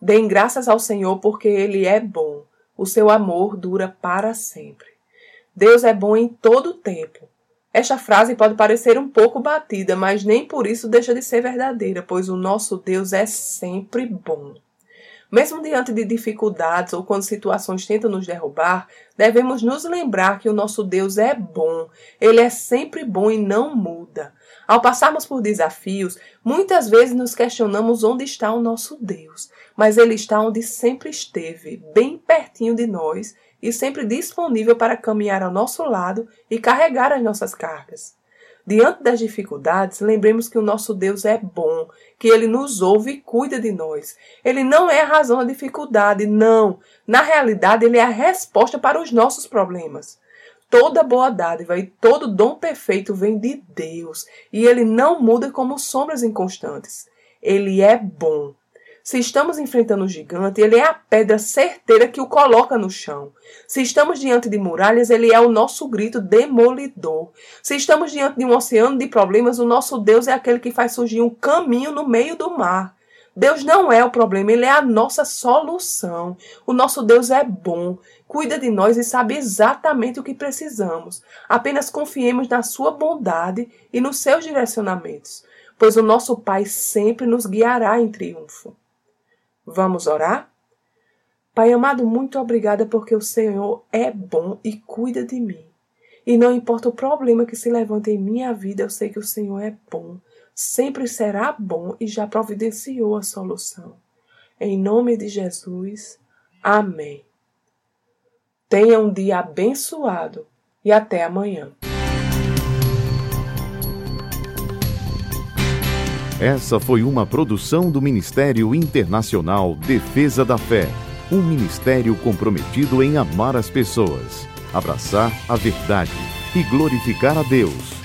Deem graças ao Senhor porque Ele é bom, o seu amor dura para sempre. Deus é bom em todo o tempo. Esta frase pode parecer um pouco batida, mas nem por isso deixa de ser verdadeira, pois o nosso Deus é sempre bom. Mesmo diante de dificuldades ou quando situações tentam nos derrubar, devemos nos lembrar que o nosso Deus é bom. Ele é sempre bom e não muda. Ao passarmos por desafios, muitas vezes nos questionamos onde está o nosso Deus mas Ele está onde sempre esteve, bem pertinho de nós e sempre disponível para caminhar ao nosso lado e carregar as nossas cargas. Diante das dificuldades, lembremos que o nosso Deus é bom, que ele nos ouve e cuida de nós. Ele não é a razão da dificuldade, não. Na realidade, ele é a resposta para os nossos problemas. Toda boa dádiva e todo dom perfeito vem de Deus, e ele não muda como sombras inconstantes. Ele é bom. Se estamos enfrentando um gigante, ele é a pedra certeira que o coloca no chão. Se estamos diante de muralhas, ele é o nosso grito demolidor. Se estamos diante de um oceano de problemas, o nosso Deus é aquele que faz surgir um caminho no meio do mar. Deus não é o problema, ele é a nossa solução. O nosso Deus é bom, cuida de nós e sabe exatamente o que precisamos. Apenas confiemos na sua bondade e nos seus direcionamentos, pois o nosso Pai sempre nos guiará em triunfo. Vamos orar? Pai amado, muito obrigada porque o Senhor é bom e cuida de mim. E não importa o problema que se levante em minha vida, eu sei que o Senhor é bom, sempre será bom e já providenciou a solução. Em nome de Jesus, amém. Tenha um dia abençoado e até amanhã. Essa foi uma produção do Ministério Internacional Defesa da Fé, um ministério comprometido em amar as pessoas, abraçar a verdade e glorificar a Deus.